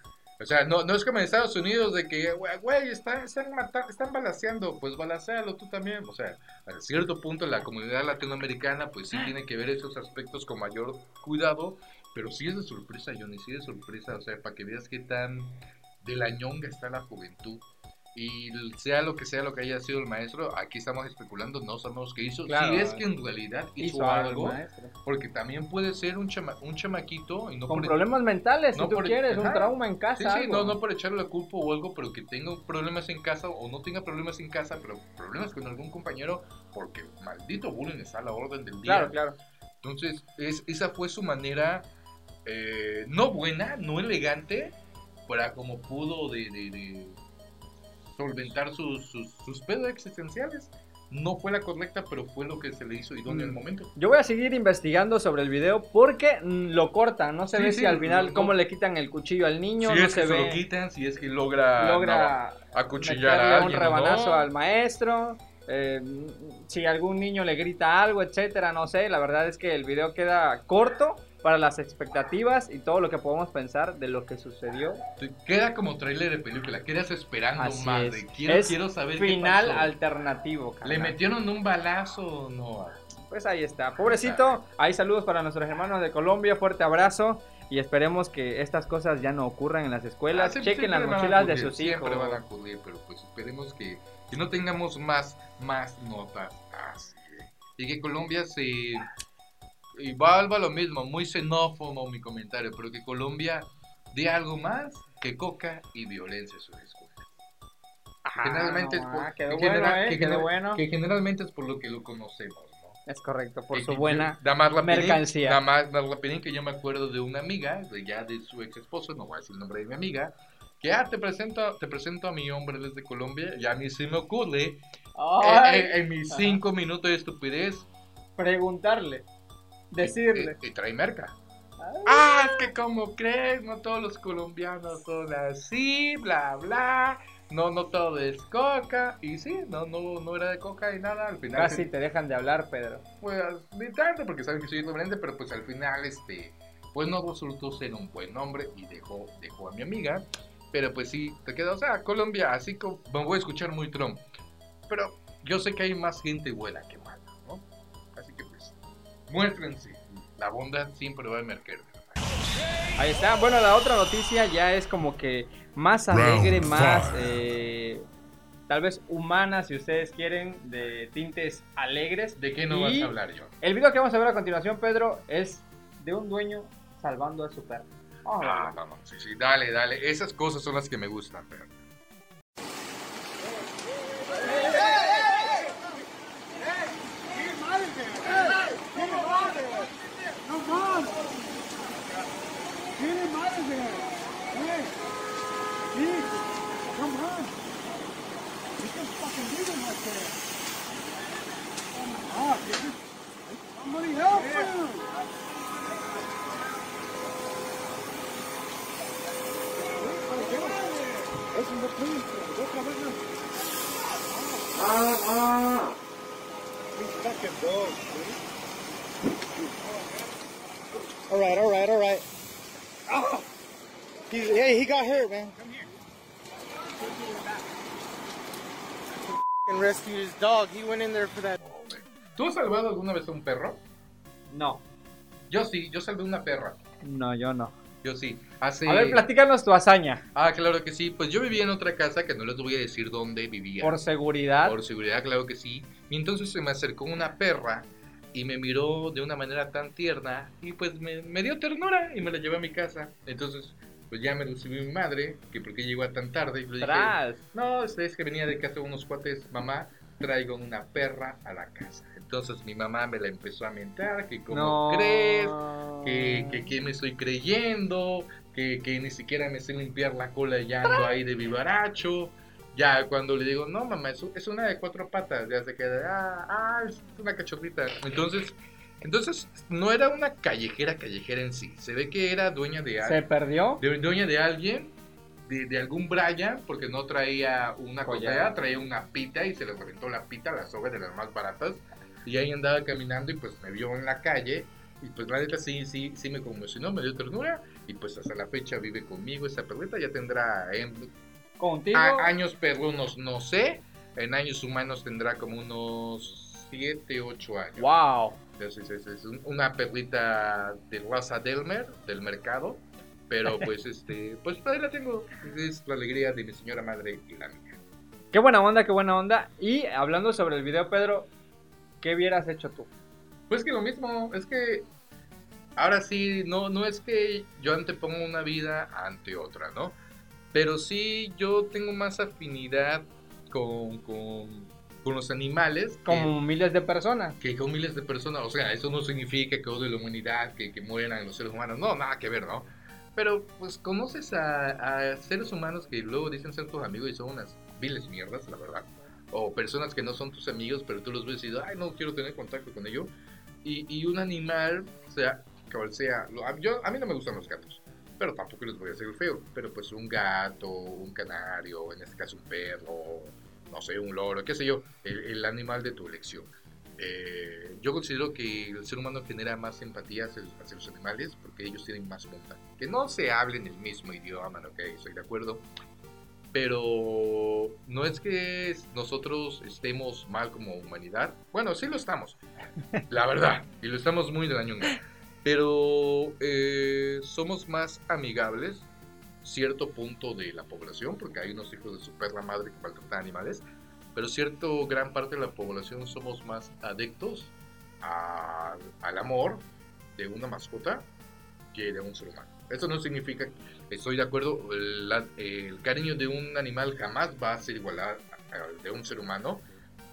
O sea, no, no es como en Estados Unidos de que, güey, están, están, mata- están balaceando, pues balacéalo tú también. O sea, a cierto punto la comunidad latinoamericana, pues sí tiene que ver esos aspectos con mayor cuidado, pero sí es de sorpresa, Johnny, sí es de sorpresa, o sea, para que veas qué tan de la ñonga está la juventud. Y sea lo que sea lo que haya sido el maestro, aquí estamos especulando, no sabemos qué hizo.
Claro.
si es que en realidad hizo,
Hizo algo,
porque también puede ser un, chama- un chamaquito y no
Con
por-
problemas mentales,
no
si tú
por-
quieres, un trauma en casa.
Sí, sí,
algo.
no, no por echarle la culpa o algo, pero que tenga problemas en casa o no tenga problemas en casa, pero problemas con algún compañero, porque maldito bullying está a la orden del día.
Claro, claro.
Entonces, es, esa fue su manera, eh, no buena, no elegante, para como pudo de, de- de solventar sus, sus, sus pedos existenciales. No fue la correcta, pero fue lo que se le hizo idóneo en el
Mm.
momento.
Yo voy a seguir investigando sobre el video porque mm, lo cortan, no se
Sí,
ve
sí,
si al final
no-
cómo le quitan el cuchillo al niño,
si
no
es
se
que se lo quitan, si es que logra,
logra
no, acuchillar a alguien.
un rebanazo
no.
al maestro. eh, si algún niño le grita algo, etcétera, no sé. La verdad es que el video queda corto para las expectativas y todo lo que podemos pensar de lo que sucedió.
Te Queda como tráiler de película, quedas esperando
Así
más.
es.
de quiero,
Es
quiero saber
Final
qué pasó.
alternativo.
¿Le
carnal.
metieron un balazo o no?
Pues ahí está. Pobrecito, hay saludos para nuestros hermanos de Colombia, fuerte abrazo. Y esperemos que estas cosas ya no ocurran en las escuelas.
Ah,
Chequen las
siempre
mochilas de
ocurrir,
sus hijos.
Siempre van a ocurrir, pero pues esperemos que, que no tengamos más, más notas así. Y que Colombia se... Y valga lo mismo, muy xenófobo mi comentario, pero que Colombia dé algo más que coca y violencia en sus escuelas.
Ajá,
generalmente es por,
ah,
que genera-
eh,
que
quedó
genera-
bueno.
que generalmente es por lo que lo conocemos, ¿no?
Es correcto, por
Y-
su buena
nada más rapidín-
mercancía.
Más, nada más que yo me acuerdo de una amiga, de ya de su ex esposo, no voy a decir el nombre de mi amiga, que ah, te presento, te presento a mi hombre desde Colombia, y a mí se me ocurre, eh,
Ay,
en, en mis cinco minutos de estupidez,
preguntarle, decirle.
y, y trae merca.
Ay.
Ah, es que como crees, no todos los colombianos son así, bla, bla. No, no todo es coca. Y sí, no, no, no era de coca y nada. Al final,
Casi te dejan de hablar, Pedro.
pues, ni tanto, porque saben que soy irreverente, pero pues al final, este, pues no resultó ser un buen hombre y dejó, dejó a mi amiga. Pero pues sí, te queda, o sea, Colombia, así como, me voy a escuchar muy Trump. Pero yo sé que hay más gente buena que mala, muéstrense. La bondad siempre va a emerger.
Ahí está. Bueno, la otra noticia ya es como que más alegre, más eh, tal vez humana, si ustedes quieren, de tintes alegres.
¿De qué no
Y
vas a hablar yo?
El video que vamos a ver a continuación, Pedro, es de un dueño salvando a su perro. Vamos a
Ah, no, sí, sí, dale, dale. Esas cosas son las que me gustan, pero.
Went in there for that.
¿Tú has salvado alguna vez a un perro?
No,
Yo sí, yo salvé una perra.
no, yo no.
Yo sí. Hace.
A ver, platícanos tu hazaña.
Ah, claro que sí. Pues yo vivía en otra casa que no les voy a decir dónde vivía.
Por seguridad.
Por seguridad, claro que sí. Y entonces se me acercó una perra y me miró de una manera tan tierna y pues me, me dio ternura y me la llevé a mi casa. Entonces, pues ya me recibió mi madre, que por qué llegó tan tarde. Y le dije,
Tras.
no, es que venía de casa unos cuates, mamá, traigo una perra a la casa. Entonces mi mamá me la empezó a mentar, que cómo
No.
crees, que, que, que me estoy creyendo, que, que ni siquiera me sé limpiar la cola y ando ahí de vivaracho. Ya cuando le digo, no mamá, es, es una de cuatro patas, ya se queda, ah, ah, es una cachorrita. Entonces, entonces no era una callejera, callejera en sí. Se ve que era dueña de
¿Se
algo.
perdió?
De, dueña de alguien, de, de algún Brian, porque no traía una
Collar.
traía una pita y se le reventó la pita, la soga de las más baratas. Y ahí andaba caminando y pues me vio en la calle. Y pues la neta sí, sí, sí me conmocionó, me dio ternura. Y pues hasta la fecha vive conmigo esa perrita. Ya tendrá en,
Contigo.
a- años perrunos, no sé. En años humanos tendrá como unos 7, 8 años.
Wow.
Entonces es, es un- una perrita de raza Delmer, del mercado. Pero pues este, pues ahí la tengo. Es la alegría de mi señora madre y la mía.
Qué buena onda, qué buena onda. Y hablando sobre el video, Pedro, ¿qué hubieras hecho tú?
Pues que lo mismo, es que ahora sí, no, no es que yo antepongo una vida ante otra, ¿no? Pero sí yo tengo más afinidad con, con, con los animales que-
Como miles de personas.
que con miles de personas. O sea, eso no significa que odie la humanidad, que, que mueran los seres humanos. No, nada que ver, ¿no? Pero pues conoces a, a seres humanos que luego dicen ser tus amigos y son unas viles mierdas, la verdad. O personas que no son tus amigos, pero tú los ves y dices, ay, no quiero tener contacto con ellos. Y, y un animal, o sea, cual sea, yo, a mí no me gustan los gatos, pero tampoco les voy a hacer el feo. Pero pues un gato, un canario, en este caso un perro, no sé, un loro, qué sé yo, el animal de tu elección. Eh, yo considero que el ser humano genera más empatía hacia, hacia los animales porque ellos tienen más monta. Que no se hablen el mismo idioma, ok, estoy de acuerdo. Pero no es que nosotros estemos mal como humanidad. Bueno, sí lo estamos, la verdad. Y lo estamos muy del año. Pero eh, somos más amigables cierto punto de la población, porque hay unos hijos de su perra madre que maltratan animales, pero cierto gran parte de la población somos más adictos a- al amor de una mascota que de un ser humano. Eso no significa, estoy de acuerdo, el, cariño de un animal jamás va a ser igual al de un ser humano,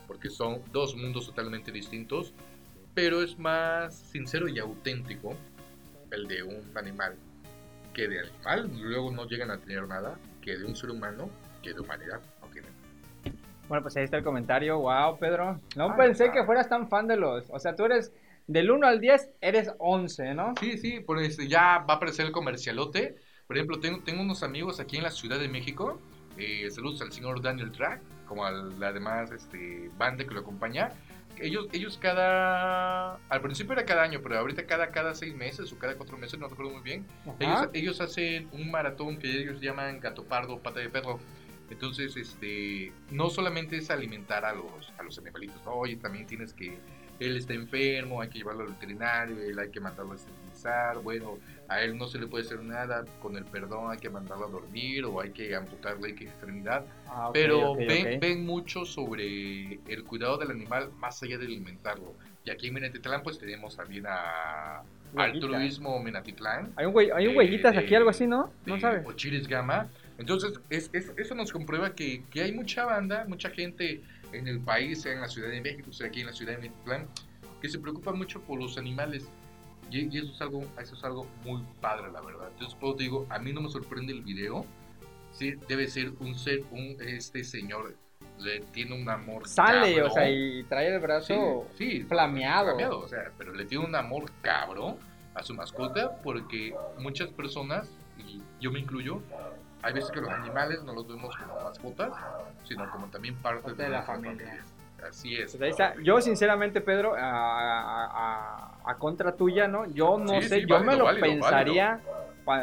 porque son dos mundos totalmente distintos, pero es más sincero y auténtico el de un animal que de animal luego no llegan a tener nada, que de un ser humano, que de humanidad.
Bueno, pues ahí está el comentario. Wow, Pedro. No
Ay,
pensé que fueras tan fan de los. O sea, tú eres del 1 al 10, eres 11, ¿no?
Sí, sí, pues ya va a aparecer el comercialote. Por ejemplo, tengo, tengo unos amigos aquí en la Ciudad de México. eh, saludos al señor Daniel Track, como a la demás este, banda que lo acompaña. Ellos, ellos cada... Al principio era cada año, pero ahorita cada, cada seis meses o cada cuatro meses, no recuerdo muy bien. Ellos, ellos hacen un maratón que ellos llaman gato pardo, pata de perro. Entonces, este, no solamente es alimentar a los, a los animalitos, ¿no? oye, también tienes que, él está enfermo, hay que llevarlo al veterinario, él hay que mandarlo a esterilizar, bueno, a él no se le puede hacer nada, con el perdón hay que mandarlo a dormir o hay que amputarle X extremidad.
Ah, ok,
Pero
ok,
ven,
ok.
ven mucho sobre el cuidado del animal más allá de alimentarlo. Y aquí en Minatitlán pues tenemos también a. Altruismo Minatitlán.
Hay un, hay un
de-
huellitas
de-
aquí, algo así, ¿no? No sabes.
Ochiris Gama. Entonces, es, es- eso nos comprueba que, que hay mucha banda, mucha gente en el país, sea en la Ciudad de México, sea aquí en la Ciudad de Minatitlán, que se preocupa mucho por los animales. Y, y eso, es algo, eso es algo muy padre, la verdad. Entonces, pues digo, a mí no me sorprende el video. Sí, debe ser un ser, un, este señor le tiene un amor.
Sale, o
cabrón.
sea, y trae el brazo
Sí, sí,
flameado.
flameado, o sea, pero le tiene un amor cabrón a su mascota porque muchas personas, y yo me incluyo, hay veces que los animales no los vemos como mascotas, sino como también parte
Parte de la familia.
Así es.
Pues ahí está. Yo, sinceramente, Pedro, a, a- a- a contra tuya, ¿no? Yo no
Sí,
sé,
sí,
yo me lo
válido,
pensaría,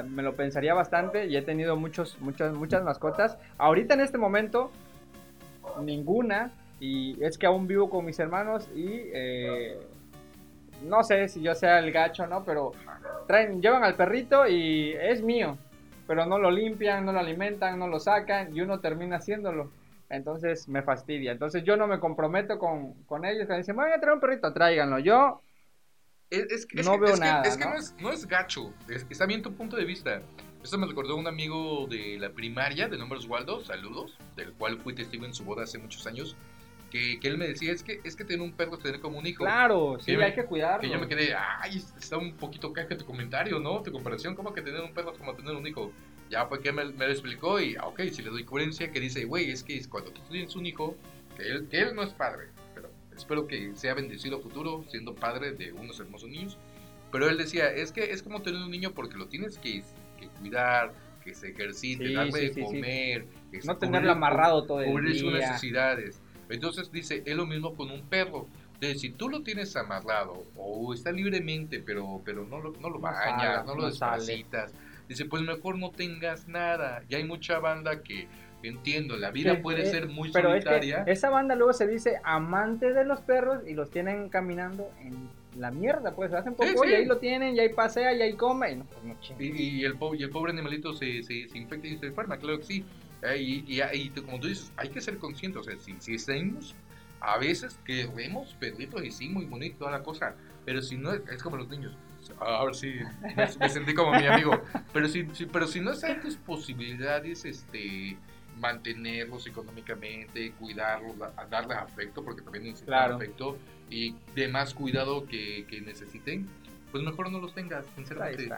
me lo pensaría bastante y he tenido muchos, muchas, muchas mascotas. Ahorita en este momento, ninguna, y es que aún vivo con mis hermanos y eh, no sé si yo sea el gacho, ¿no? Pero traen, llevan al perrito y es mío, pero no lo limpian, no lo alimentan, no lo sacan y uno termina haciéndolo. Entonces me fastidia. Entonces yo no me comprometo con, con ellos. Que dicen, voy a traer un perrito, tráiganlo. Yo,
Es, es que- es
No
que-
veo
es que-
nada,
Es que
¿no?
no es, no es gacho, es- está bien tu punto de vista. Esto me recordó un amigo de la primaria, de nombre Oswaldo, saludos, del cual fui testigo en su boda hace muchos años, que, que él me decía, es que, es que tener un perro es tener como un hijo.
claro, sí,
Que me-
hay que cuidarlo.
Que yo me quedé, ay, está un poquito caja tu comentario, ¿no? Tu comparación, como que tener un perro es como tener un hijo. Ya fue que me, me lo explicó y, ah, ok, si le doy coherencia, que dice, güey, es que cuando tú tienes un hijo, que él, que él no es padre, pero espero que sea bendecido a futuro siendo padre de unos hermosos niños. Pero él decía, es que es como tener un niño porque lo tienes que, que cuidar, que se ejercite,
Sí,
darle
sí,
de comer, que
No tenerlo amarrado todo el
cubrir sus
día.
necesidades. Entonces dice, es lo mismo con un perro. Entonces, si tú lo tienes amarrado o está libremente, pero, pero no lo, no lo
No
bañas,
sale,
no lo desparasitas, dice, pues mejor no tengas nada. Y hay mucha banda que, entiendo, la vida
Sí,
puede
eh,
ser muy
Pero es que
solitaria.
esa banda luego se dice amante de los perros y los tienen caminando en la mierda, pues hacen poco
Sí,
y ahí lo tienen, y ahí pasea, y ahí come, y no, pues no.
Y, y el, po- y el pobre animalito se, se, se infecta y se enferma, claro que sí. Eh, y, y, y como tú dices, hay que ser conscientes. O sea, si, si estamos, a veces queremos perritos y sí, muy bonito, toda la cosa. Pero si no, es, como los niños. A ver si me, me sentí como mi amigo. Pero si, si- pero si no está en tus posibilidades, este mantenerlos económicamente, cuidarlos, da- darles afecto, porque también necesitan
Claro.
afecto, y de más cuidado que, que necesiten, pues mejor no los tengas, sinceramente.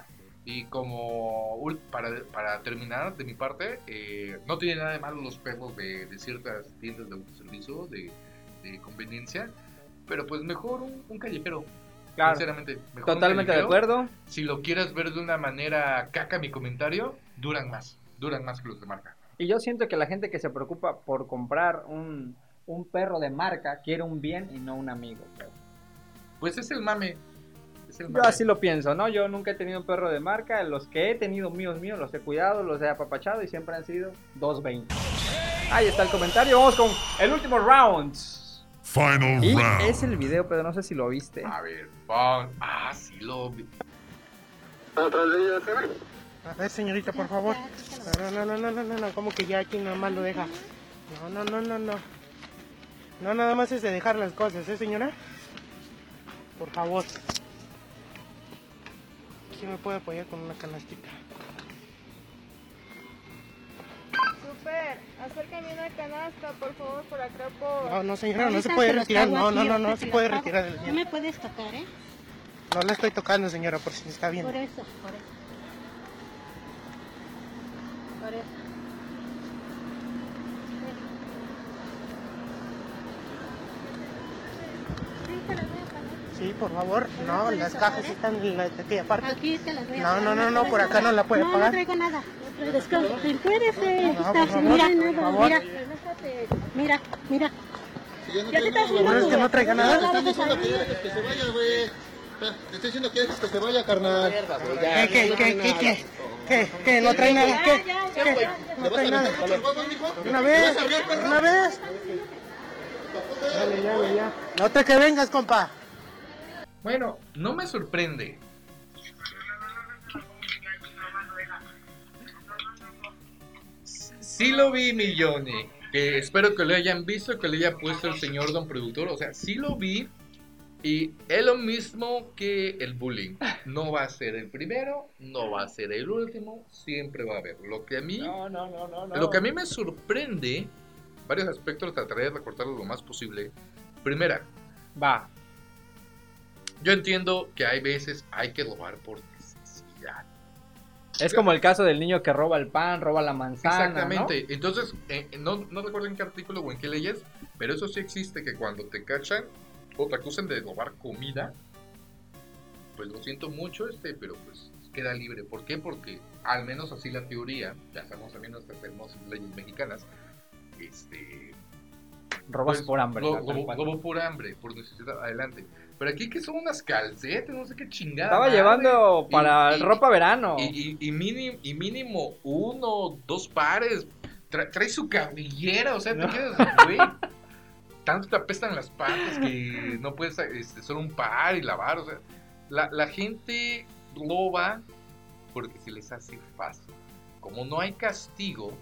Y como para, para terminar de mi parte, eh, no tiene nada de malo los perros de, de ciertas tiendas de autoservicio, de, de conveniencia, pero pues mejor un, un callejero.
Claro,
Sinceramente, mejor un
totalmente de acuerdo.
Si lo quieres ver de una manera caca mi comentario, duran más, duran más que los de marca.
Y yo siento que la gente que se preocupa por comprar un, un perro de marca quiere un bien y no un amigo. creo.
Pues es el mame. Es el
Yo así lo pienso, ¿no? Yo nunca he tenido un perro de marca. Los que he tenido míos, míos, los he cuidado, los he apapachado y siempre han sido 220. Ahí está el comentario. Vamos con el último round.
Final
Y
round.
es el video, pero no sé si lo viste.
A ver, pon- Ah, sí lo vi.
A ver, señorita, por favor. No, no, no, no, no, no, no, como que ya aquí nada más lo deja. No, no, no, no, no. No, nada más es de dejar las cosas, ¿eh, señora? Por favor. ¿Quién me puede apoyar con una canastita?
Super, acércame una canasta, por favor, por acá por...
No, no, señora, no se puede retirar. No, no, no, no se puede retirar del
No me puedes tocar, ¿eh?
No la estoy tocando, señora, por si está bien.
Por eso, por eso. Por eso.
Por favor. No, las cajas están en la de aquella parte.
Aquí te las voy a
No, no, no, no, por acá no la puede
no,
pagar.
No traigo nada. Puedes, mira, mira. Mira, mira. Ya te estás
¿No es que no traiga nada?
No, no.
que se vaya, güey. Te estoy diciendo que dejes que se vaya, carnal.
¿Qué, qué, qué, qué, qué? ¿Qué? ¿Qué? ¿No trae nada? ¿Qué? ¿Qué? ¿No trae nada? ¿Una vez? ¿Una vez? Dale, ya, ya. No te que vengas, compa.
Bueno, no me sorprende. Sí lo vi, millones. Que espero que lo hayan visto, que le haya puesto el señor don productor. O sea, sí lo vi. Y es lo mismo que el bullying. No va a ser el primero, no va a ser el último, siempre va a haber. Lo que a mí,
No, no, no, no. no.
lo que a mí me sorprende, varios aspectos, trataré de recortarlo lo más posible. Primera,
Va.
Yo entiendo que hay veces hay que robar por necesidad.
Es como el caso del niño que roba el pan, roba la manzana.
Exactamente. Entonces, eh, no, no recuerdo en qué artículo o en qué leyes, pero eso sí existe, que cuando te cachan o te acusan de robar comida, pues lo siento mucho, este, pero pues queda libre. ¿Por qué? Porque al menos así la teoría, ya estamos también nuestras hermosas leyes mexicanas, este,
¿no? Robas
pues,
por hambre.
robo, robo por hambre, por necesidad, adelante. Pero aquí que son unas calcetas, no sé qué chingada.
Estaba
madre.
llevando para
y-
ropa verano.
y, mínimo, y mínimo uno, dos pares. Tra- trae su cabellera, o sea, te
No.
quedas, güey. Tanto te apestan las patas que no puedes este, solo un par y lavar. O sea, la, la gente loba porque se les hace fácil. Como no hay castigo,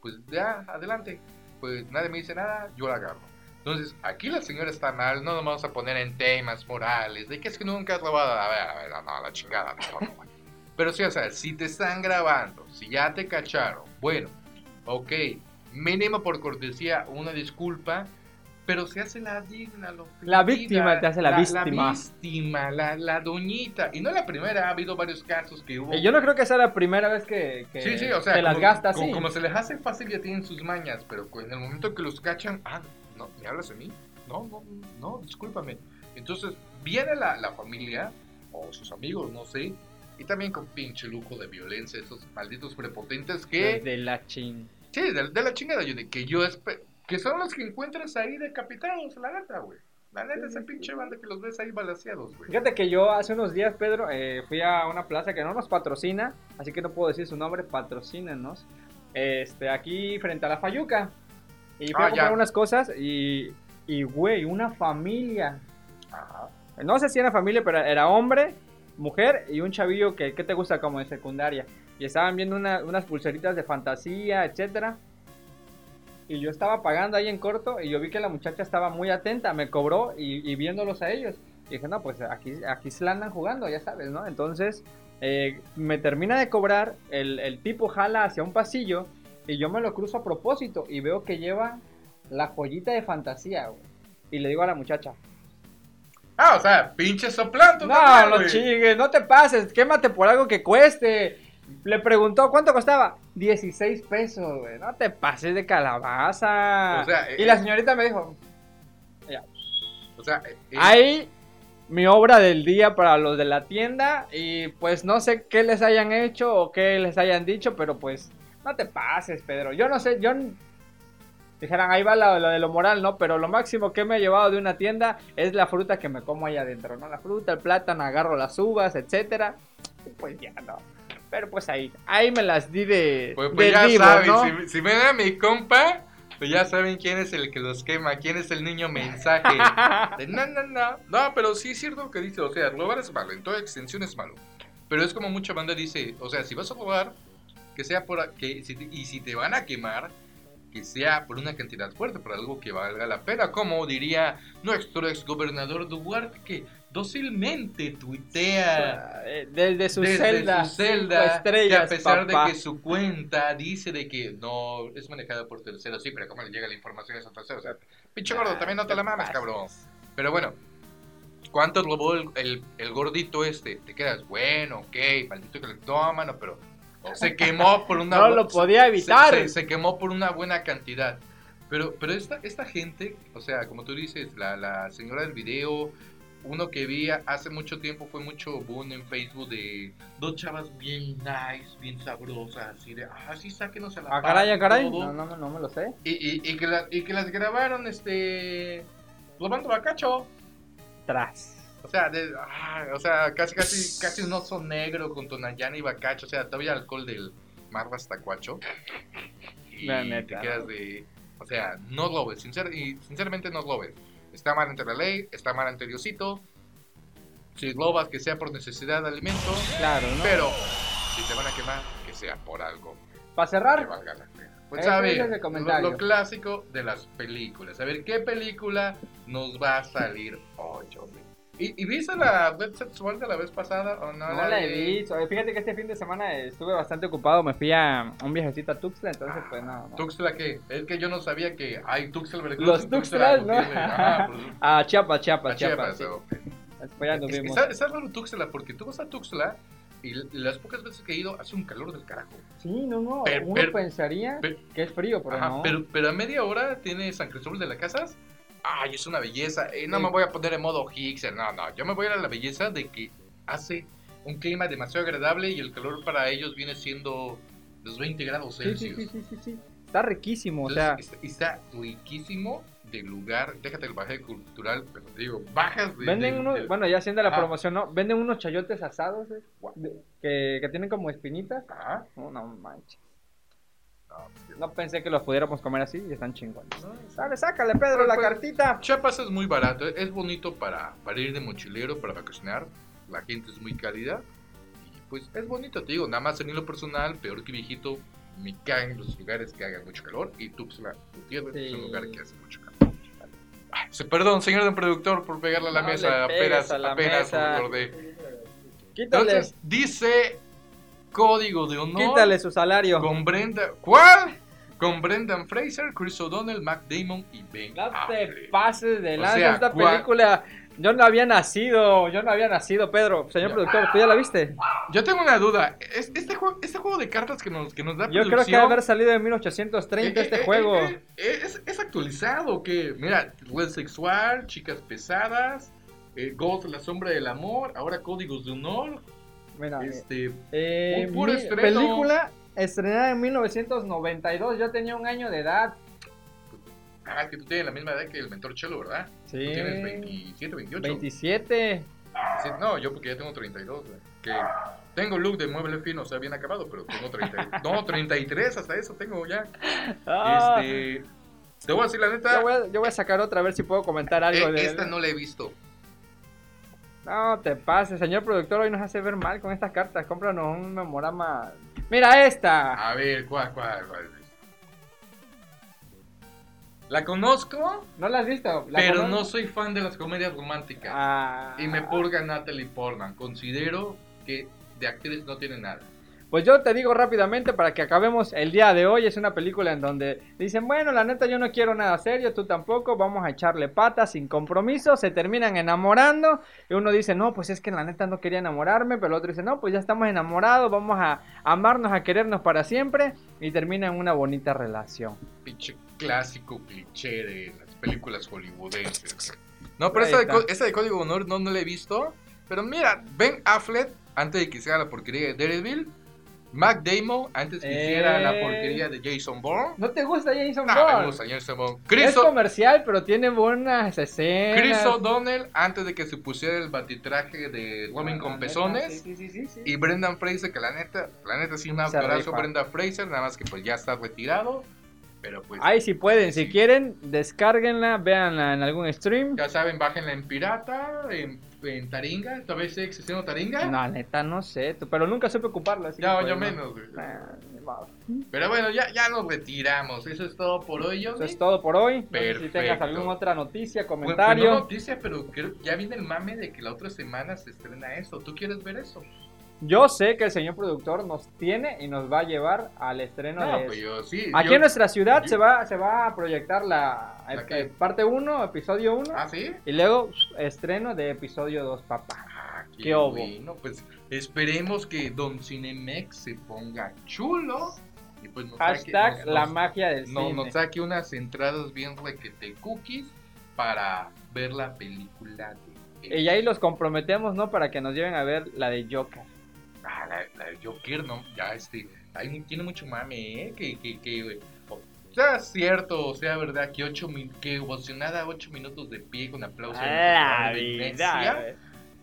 pues ya, adelante. Pues nadie me dice nada, yo la agarro. Entonces, aquí la señora está mal, no nos vamos a poner en temas morales, de que es que nunca has robado, a ver, a ver, no, no, la chingada, mejor no, güey. Pero sí, o sea, si te están grabando, si ya te cacharon, bueno, ok, mínimo por cortesía una disculpa, pero se hace la digna, la
La víctima te hace la víctima.
La víctima, la, la doñita. Y no la primera, ha habido varios casos que hubo.
Y yo no creo que sea la primera vez que, que
Sí, sí, o sea,
se las
como,
gasta
como-
así.
como se les hace fácil ya tienen sus mañas, pero en el momento que los cachan, ah, no, ¿me hablas de mí? No, no, no, discúlpame. Entonces, viene la, la familia, o sus amigos, no sé, y también con pinche lujo de violencia, esos malditos prepotentes que...
De la chin.
Sí, de, de la chingada, yo, de que yo espe- que son los que encuentras ahí decapitados, la gata, güey. La neta, esa pinche banda que los ves ahí balaseados, güey.
Fíjate que yo hace unos días, Pedro, eh, fui a una plaza que no nos patrocina, así que no puedo decir su nombre, patrocínenos. Este, aquí frente a la Fayuca. Y fui
Ah,
a comprar
ya.
unas cosas y, y, güey, una familia.
Ajá.
No sé si era familia, pero era hombre, mujer y un chavillo que, ¿qué te gusta como de secundaria. Y estaban viendo una- unas pulseritas de fantasía, etcétera. Y yo estaba pagando ahí en corto y yo vi que la muchacha estaba muy atenta, me cobró y, y viéndolos a ellos. Y dije, no, pues aquí, aquí se la andan jugando, ya sabes, ¿no? Entonces eh, me termina de cobrar, el, el tipo jala hacia un pasillo y yo me lo cruzo a propósito y veo que lleva la joyita de fantasía, güey. Y le digo a la muchacha,
Ah, o sea, pinche soplando.
no,
también,
no
güey.
chingues, no te pases, quémate por algo que cueste. Le preguntó cuánto costaba. 16 pesos, güey. No te pases de calabaza.
O sea,
y
eh,
la señorita me dijo, ya,
O sea, eh, eh,
ahí mi obra del día para los de la tienda y pues no sé qué les hayan hecho o qué les hayan dicho, pero pues no te pases, Pedro. Yo no sé, yo dijeran, ahí va lo, lo de lo moral, ¿no? Pero lo máximo que me he llevado de una tienda es la fruta que me como ahí adentro, ¿no? La fruta, el plátano, agarro las uvas, etcétera. Pues ya no. Pero pues ahí, ahí me las di de,
pues, pues
de
ya
divo,
saben,
¿no?
si, si me da mi compa, pues ya saben quién es el que los quema, quién es el niño mensaje. De, no, no, no. No, pero sí es cierto lo que dice. O sea, robar es malo, en toda extensión es malo. Pero es como mucha banda dice, o sea, si vas a robar, que sea por... Que, si te- y si te van a quemar, que sea por una cantidad fuerte, por algo que valga la pena. Como diría nuestro exgobernador Duarte, que dócilmente tuitea
Eh, Desde su
desde
celda,
su celda,
estrellas,
que a pesar
papá.
de que su cuenta dice de que no es manejada por terceros, sí, pero ¿cómo le llega la información a esos terceros? O sea, pinche gordo, también no te la mames, cabrón. Pero bueno, ¿cuánto robó el, el, el gordito este? Te quedas, bueno, ok, maldito cleptómano, pero se quemó por una
No lo podía evitar.
Se, se- se quemó por una buena cantidad. Pero, pero esta, esta gente, o sea, como tú dices, la, la señora del video, uno que vi hace mucho tiempo fue mucho boom en Facebook de dos chavas bien nice, bien sabrosas, así de, ah, sí, sáquenos a la
Ah, caray, ah, caray.
todo".
No, no, no me lo sé.
Y, y, y que la- y que las grabaron, este, robando bacacho.
Tras.
O sea, de, ah, o sea, casi, casi, casi un oso negro con Tonayana y bacacho, o sea, todavía alcohol del mar bastacuacho. Y
La neta,
te quedas de, o sea, no robes, sincer- y sinceramente no robes. Está mal ante la ley, está mal ante Diosito. Si robas, que sea por necesidad de alimento.
Claro, ¿no?
Pero, si te van a quemar, que sea por algo
Para
que
cerrar,
valga la pena. Pues
Ese
a ver, lo, clásico de las películas. A ver, ¿qué película nos va a salir hoy, hombre? ¿Y, y viste la web sexual de la vez pasada o no?
no la he
de-
visto. Eh, Fíjate que este fin de semana estuve bastante ocupado. Me fui a un viajecito a Tuxtla, entonces pues no. no.
¿Tuxtla qué? Es que yo no sabía que hay Tuxtla Veracruz.
Los
y Tuxtla
Tuxtlas, ¿no?
Ajá, pues,
A Chiapas, Chiapas,
a
Chiapas.
Chiapas,
sí.
ok.
Después ya nos
Es-
vimos.
Está, raro Tuxtla porque tú vas a Tuxtla y las pocas veces que he ido hace un calor del carajo.
Sí, no, no.
Per-
Uno
per-
pensaría
per-
que es frío, pero
Ajá,
no.
pero, pero a media hora tiene San Cristóbal de las Casas. Ay, es una belleza. Eh, no
Sí.
me voy a poner en modo Higgs. No, no. Yo me voy a ir a la belleza de que hace un clima demasiado agradable y el calor para ellos viene siendo los 20 grados
Sí, sí,
Celsius.
sí, sí, sí, sí. Está riquísimo, o sea.
está, está riquísimo de lugar. Déjate el baje cultural, pero te digo, bajas de.
Venden
de-
bueno, ya haciendo la promoción, ¿no? Venden unos chayotes asados eh, de- que, que tienen como espinitas.
Ajá.
No, no manches.
No,
pensé que los pudiéramos comer así y están chingones. Dale, sácale, Pedro, la
Pues,
cartita.
Chiapas es muy barato, es bonito para, para ir de mochilero, para vacacionar. La gente es muy cálida. Y pues es bonito, te digo, nada más en lo personal, peor que viejito, me caen los lugares que hagan mucho calor. Y Tuxtla Gutiérrez es un
Sí.
lugar que hace mucho calor. Ay, perdón, señor don productor, por pegarle a la
No
mesa. Apenas,
a la
apenas
mesa.
recordé.
Quítale,
Entonces, dice Código de Honor.
quítale su salario.
Con Brenda. ¿Cuál? Con Brendan Fraser, Chris O'Donnell, Matt Damon y Ben
No te
Affleck.
pases de
O
lanza
sea,
esta
¿cuál-
película. Yo no había nacido, yo no había nacido, Pedro. Señor productor, ¿tú ya la viste?
Yo tengo una duda. ¿Es- Este juego, este juego de cartas que nos, que nos da
Yo creo que
producción,
debe haber salido en 1830
eh,
este
eh,
juego.
eh, eh, es, es actualizado que, mira, web sexual, chicas pesadas, eh, Ghost, la sombra del amor, ahora códigos de honor,
Mira,
este,
eh,
un puro
mi
estreno.
película estrenada en 1992. Yo tenía un año de edad.
Ah, que tú tienes la misma edad que el mentor Chelo, ¿verdad?
Sí.
Tú tienes 27, 28.
27.
Sí, no, yo porque ya tengo 32, güey. Que tengo look de mueble fino, o sea, bien acabado, pero tengo 30. no, 33, hasta eso tengo ya.
Ah.
Este. Te voy a decir la neta.
Yo voy, a, yo voy a sacar otra a ver si puedo comentar algo
eh,
de
esta no la he visto.
No te pases, señor productor, hoy nos hace ver mal con estas cartas. Cómpranos un memorama. Mira esta.
A ver, ¿cuál, cuál, cuál? La conozco,
¿No la has visto? ¿La
pero no soy fan de las comedias románticas.
Ah.
Y me purga Natalie Portman. Considero que de actriz no tiene nada.
Pues yo te digo rápidamente para que acabemos el día de hoy. Es una película en donde dicen, bueno, la neta yo no quiero nada serio, tú tampoco, vamos a echarle patas sin compromiso, se terminan enamorando. Y uno dice, no, pues es que la neta no quería enamorarme, pero el otro dice, no, pues ya estamos enamorados, vamos a amarnos, a querernos para siempre. Y termina en una bonita relación.
Pinche clásico cliché de las películas hollywoodenses. No, pero esa de, esa de Código de Honor no, no la he visto. Pero mira, Ben Affleck, antes de que hiciera la porquería de Daredevil. Mac Damon, antes que hiciera la
Eh.
porquería de Jason Bourne.
¿No te gusta Jason
No,
Bourne?
me gusta Jason Bourne.
es
O-
comercial, pero tiene buenas escenas.
Chris O'Donnell, antes de que se pusiera el batitraje de Woman
Ah,
con pezones.
sí, sí, sí.
Y Brendan Fraser, que la neta, la neta sí abrazo
rifa.
Brendan Fraser, nada más que pues ya está retirado. Pero pues
Ahí si pueden, si quieren, descárguenla, véanla en algún stream.
ya saben, bájenla en pirata, en, en Taringa. ¿Todavía sigue existiendo Taringa?
No, neta, no sé, tú- pero nunca supe ocuparla. así
No,
que,
yo
pues,
menos, güey.
Ah.
Pero bueno, ya, ya nos retiramos. Eso es todo por hoy,
Eso
Johnny.
es todo por hoy. No sé si
Perfecto.
tengas alguna otra noticia,
Bueno, pues
comentario.
no noticia, pero creo ya viene el mame de que la otra semana se estrena eso. ¿Tú quieres ver eso?
Yo sé que el señor productor nos tiene y nos va a llevar al estreno
No,
de
pues yo sí.
Aquí
yo-
en nuestra ciudad
yo-
se va se va a proyectar la,
¿La
eh,
qué?
parte 1, episodio 1
¿Ah, sí?
y luego estreno de episodio 2, papá.
Ah,
¿Qué hubo?
bueno, pues esperemos que Don Cinemex se ponga chulo. Y pues nos saque-
Hashtag
nos-
la
nos-
magia del
no,
cine.
nos saque unas entradas bien requete cookies para ver la película de...
Y ahí los comprometemos, ¿no? Para que nos lleven a ver la de Joker.
Ah, la, la de Joker, no, ya este, ahí tiene mucho mame, ¿eh? Que, que, que, o sea cierto, o sea verdad, que ocho que emocionada ocho minutos de pie con aplauso el
la
de
vida, güey.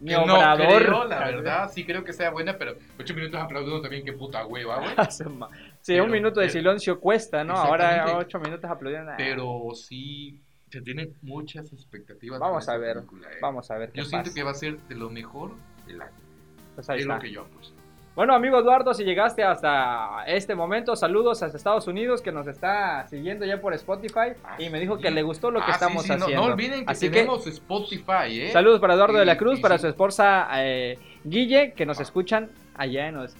Mi
que no
obrador.
creo, la verdad, sí creo que sea buena, pero ocho minutos aplaudiendo también, qué puta hueva, güey.
sí,
Pero-
un minuto de silencio cuesta, ¿no? Ahora ocho minutos aplaudiendo.
Pero sí, se tienen muchas expectativas.
Vamos a ver,
película, ¿eh?
vamos a ver qué
Yo siento
pasa.
que va a ser de lo mejor del año.
Pues ahí
es
está.
lo que yo apuesto.
Bueno, amigo Eduardo, si llegaste hasta este momento, saludos hasta Estados Unidos que nos está siguiendo ya por Spotify y me dijo que le gustó lo que
Ah, sí,
estamos
sí,
haciendo.
No, olviden que
Así
tenemos Spotify, ¿eh?
Saludos para Eduardo de la Cruz, para
sí.
su esposa eh, Guille, que nos escuchan allá en los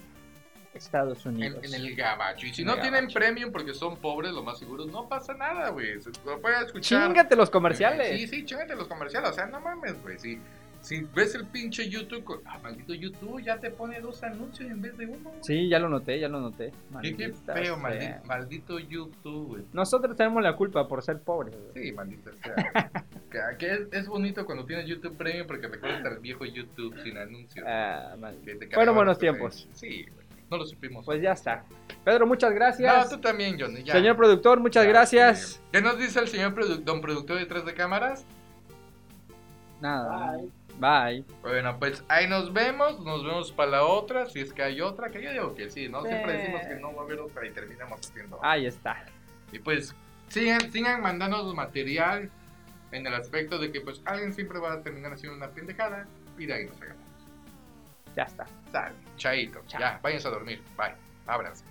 Estados Unidos.
en el gabacho. Y si
En
no tienen premium porque son pobres, lo más seguro, no pasa nada, güey. Se escuchar.
Chíngate los comerciales.
Sí, sí, chingate los comerciales. O sea, no mames, güey. Si, si ves el pinche YouTube, con- ah, maldito YouTube, ya te pone dos anuncios en vez de uno. güey.
Sí, ya lo noté, ya lo noté.
Qué, qué
Maldita
feo, maldito, maldito YouTube, güey.
Nosotros tenemos la culpa por ser pobres. güey.
Sí, maldita sea. que, que es, es bonito cuando tienes YouTube Premium porque recuerdas al viejo YouTube sin anuncios.
Ah, mal-
que te
Fueron buenos tiempos.
Sí, güey. No lo supimos.
Pues ya está. Pedro, muchas gracias.
No, tú también, Johnny. ya.
Señor productor, muchas
Ya,
gracias.
¿Qué nos dice el señor produ- don productor detrás de cámaras?
Nada. Bye.
Bueno, pues ahí nos vemos, nos vemos para la otra, si es que hay otra, que yo digo que sí, ¿no?
Sí.
Siempre decimos que no va a haber otra y terminamos haciendo.
Ahí está.
Y pues sigan, sigan mandándonos material en el aspecto de que pues alguien siempre va a terminar haciendo una pendejada y de ahí nos sacamos.
Ya está.
Sale, chaito, ya, váyanse a dormir, bye, ábranse.